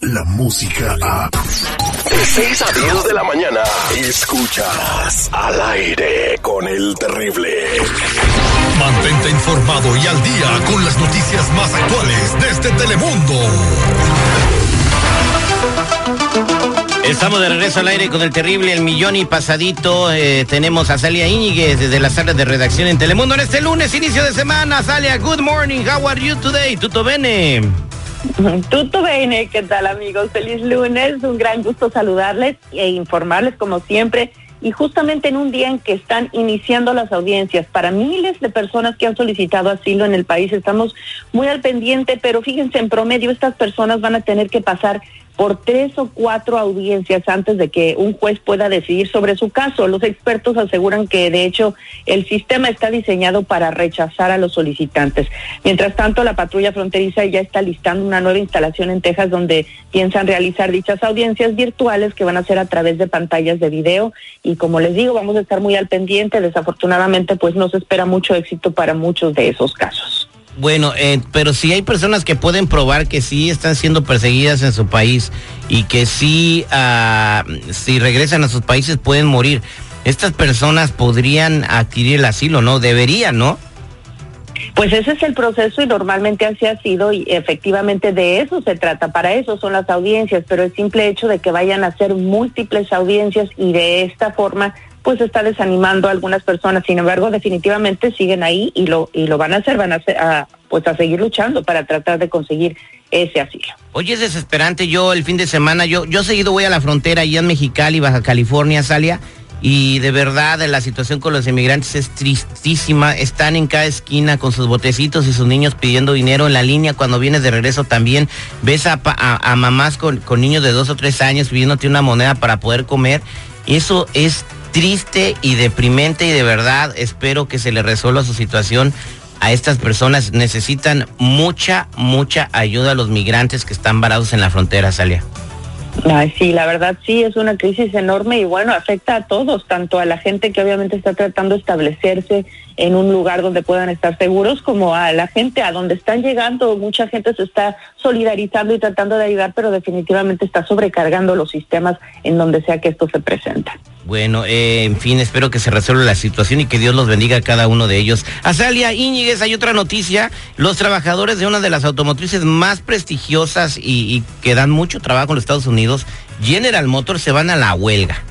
la música a... De 6 a 10 de la mañana, escuchas al aire con el terrible. Mantente informado y al día con las noticias más actuales desde Telemundo. Estamos de regreso al aire con el terrible El Millón y Pasadito. Eh, tenemos a Salia Íñiguez desde la sala de redacción en Telemundo en este lunes, inicio de semana. Salia, good morning. How are you today? ¿Tuto bene? Tuto bene, ¿qué tal amigos? Feliz lunes, un gran gusto saludarles e informarles como siempre y justamente en un día en que están iniciando las audiencias para miles de personas que han solicitado asilo en el país. Estamos muy al pendiente, pero fíjense, en promedio estas personas van a tener que pasar por tres o cuatro audiencias antes de que un juez pueda decidir sobre su caso. Los expertos aseguran que de hecho el sistema está diseñado para rechazar a los solicitantes. Mientras tanto, la patrulla fronteriza ya está listando una nueva instalación en Texas donde piensan realizar dichas audiencias virtuales que van a ser a través de pantallas de video y como les digo, vamos a estar muy al pendiente. Desafortunadamente, pues no se espera mucho éxito para muchos de esos casos. Bueno, eh, pero si hay personas que pueden probar que sí están siendo perseguidas en su país y que sí, ah, si regresan a sus países pueden morir. Estas personas podrían adquirir el asilo, ¿no? Deberían, ¿no? Pues ese es el proceso y normalmente así ha sido y efectivamente de eso se trata, para eso son las audiencias, pero el simple hecho de que vayan a hacer múltiples audiencias y de esta forma pues está desanimando a algunas personas. Sin embargo, definitivamente siguen ahí y lo y lo van a hacer, van a, hacer, pues a seguir luchando para tratar de conseguir ese asilo. Oye, es desesperante. Yo el fin de semana, yo yo seguido voy a la frontera allá en Mexicali, Baja California, Salia. Y de verdad la situación con los inmigrantes es tristísima. Están en cada esquina con sus botecitos y sus niños pidiendo dinero en la línea. Cuando vienes de regreso también ves a, a, a mamás con, con, niños de dos o tres años pidiéndote una moneda para poder comer. Eso es triste y deprimente y de verdad espero que se le resuelva su situación a estas personas. Necesitan mucha, mucha ayuda a los migrantes que están varados en la frontera, Salia. Ay, sí, la verdad sí, es una crisis enorme y bueno, afecta a todos, tanto a la gente que obviamente está tratando de establecerse en un lugar donde puedan estar seguros, como a la gente a donde están llegando. Mucha gente se está solidarizando y tratando de ayudar, pero definitivamente está sobrecargando los sistemas en donde sea que esto se presenta. Bueno, eh, en fin, espero que se resuelva la situación y que Dios los bendiga a cada uno de ellos. Azalia Íñiguez, hay otra noticia. Los trabajadores de una de las automotrices más prestigiosas y, y que dan mucho trabajo en los Estados Unidos, General Motors, se van a la huelga.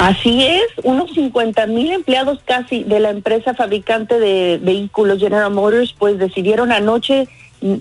Así es, unos 50 mil empleados casi de la empresa fabricante de vehículos General Motors, pues decidieron anoche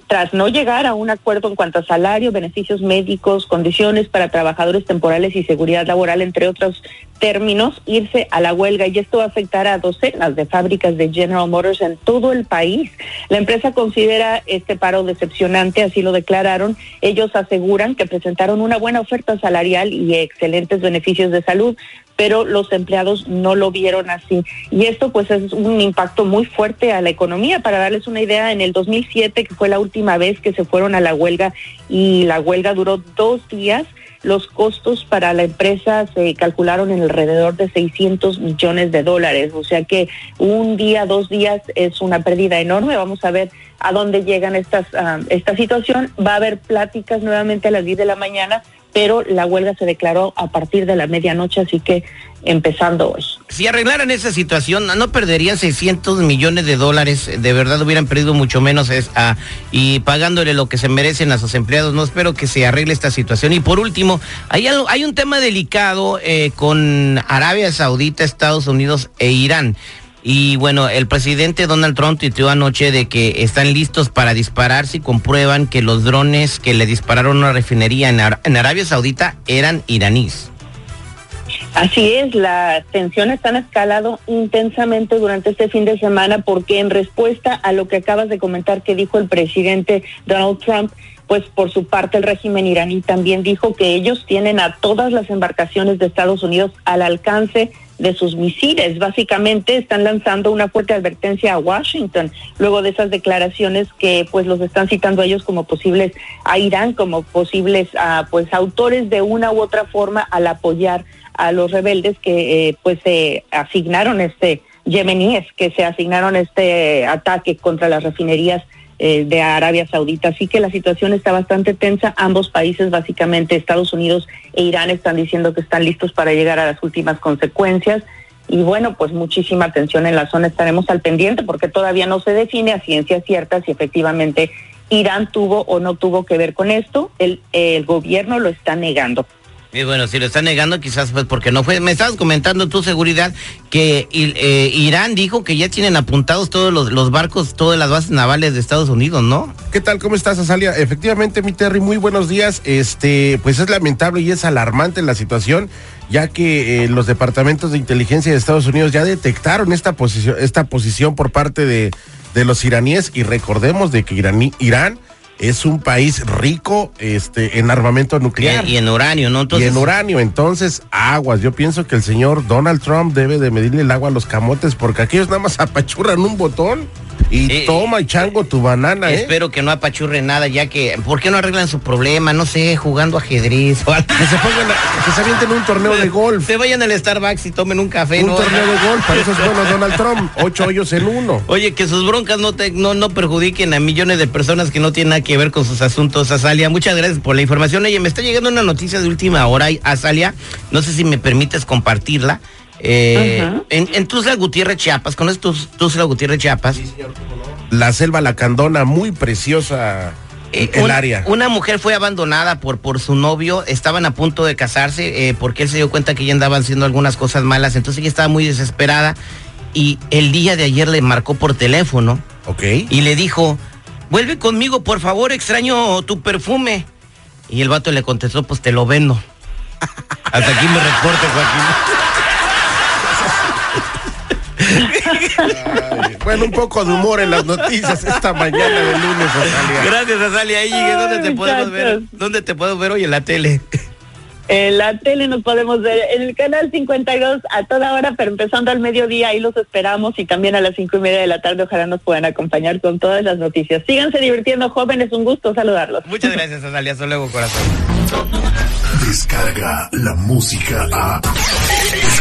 tras no llegar a un acuerdo en cuanto a salario, beneficios médicos, condiciones para trabajadores temporales y seguridad laboral, entre otros términos, irse a la huelga y esto va a afectar a docenas de fábricas de General Motors en todo el país. La empresa considera este paro decepcionante, así lo declararon. Ellos aseguran que presentaron una buena oferta salarial y excelentes beneficios de salud, pero los empleados no lo vieron así. Y esto pues es un impacto muy fuerte a la economía. Para darles una idea, en el 2007, que fue la última vez que se fueron a la huelga y la huelga duró dos días, los costos para la empresa se calcularon en alrededor de 600 millones de dólares. O sea que un día, dos días es una pérdida enorme. Vamos a ver a dónde llegan estas, uh, esta situación. Va a haber pláticas nuevamente a las 10 de la mañana pero la huelga se declaró a partir de la medianoche, así que empezando hoy. Si arreglaran esa situación, no perderían 600 millones de dólares, de verdad hubieran perdido mucho menos ah, y pagándole lo que se merecen a sus empleados. No espero que se arregle esta situación. Y por último, hay un tema delicado eh, con Arabia Saudita, Estados Unidos e Irán. Y bueno, el presidente Donald Trump tuiteó anoche de que están listos para disparar si comprueban que los drones que le dispararon a una refinería en, en Arabia Saudita eran iraníes. Así es, las tensiones han escalado intensamente durante este fin de semana porque en respuesta a lo que acabas de comentar que dijo el presidente Donald Trump, pues por su parte el régimen iraní también dijo que ellos tienen a todas las embarcaciones de Estados Unidos al alcance de sus misiles. Básicamente están lanzando una fuerte advertencia a Washington luego de esas declaraciones que pues los están citando a ellos como posibles a Irán como posibles uh, pues autores de una u otra forma al apoyar a los rebeldes que eh, pues se asignaron este yemeníes que se asignaron este ataque contra las refinerías eh, de Arabia Saudita. Así que la situación está bastante tensa. Ambos países, básicamente Estados Unidos e Irán, están diciendo que están listos para llegar a las últimas consecuencias. Y bueno, pues muchísima atención en la zona. Estaremos al pendiente porque todavía no se define a ciencia cierta si efectivamente Irán tuvo o no tuvo que ver con esto. El, el gobierno lo está negando. Y bueno, si lo está negando, quizás pues porque no fue. Me estabas comentando tu seguridad que eh, Irán dijo que ya tienen apuntados todos los, barcos, todas las bases navales de Estados Unidos, ¿no? ¿Qué tal? ¿Cómo estás, Azalia? Efectivamente, mi Terry, muy buenos días. Este, pues es lamentable y es alarmante la situación, ya que eh, los departamentos de inteligencia de Estados Unidos ya detectaron esta posición, esta posición por parte de, los iraníes y recordemos de que Irán es un país rico este, en armamento nuclear. Y, y en uranio, ¿no? Entonces... Y en uranio, entonces, aguas. Yo pienso que el señor Donald Trump debe de medirle el agua a los camotes porque aquellos nada más apachurran un botón. Y eh, toma, chango, tu banana, ¿eh? Espero que no apachurre nada, ya que, ¿por qué no arreglan su problema? No sé, jugando ajedrez o algo. Que se pongan, a, que se avienten un torneo de golf. Se vayan al Starbucks y tomen un café, Un ¿no? torneo de golf, para eso es bueno Donald Trump. Ocho hoyos en uno. Oye, que sus broncas no, te, no, no perjudiquen a millones de personas que no tienen nada que ver con sus asuntos, Azalia. Muchas gracias por la información. Oye, me está llegando una noticia de última hora, Azalia. No sé si me permites compartirla. Eh, uh -huh. en, en Tuzla Gutiérrez, Chiapas, ¿conoces Tuzla Gutiérrez, Chiapas? Sí, señor, no? La selva lacandona, muy preciosa. Eh, el una, área. Una mujer fue abandonada por, por su novio, estaban a punto de casarse eh, porque él se dio cuenta que ella andaba haciendo algunas cosas malas, entonces ella estaba muy desesperada y el día de ayer le marcó por teléfono Ok. y le dijo, vuelve conmigo, por favor, extraño tu perfume. Y el vato le contestó, pues te lo vendo. Hasta aquí me reporte, Joaquín. Ay, bueno, un poco de humor en las noticias esta mañana de lunes, Azalia. Gracias, Azalia. Ahí llegué. ¿Dónde te podemos ver? ¿Dónde te puedo ver hoy en la tele? En la tele nos podemos ver en el canal 52 a toda hora, pero empezando al mediodía, ahí los esperamos y también a las cinco y media de la tarde ojalá nos puedan acompañar con todas las noticias. Síganse divirtiendo, jóvenes, un gusto saludarlos. Muchas gracias, Azalia. Hasta luego, corazón. Descarga la música a...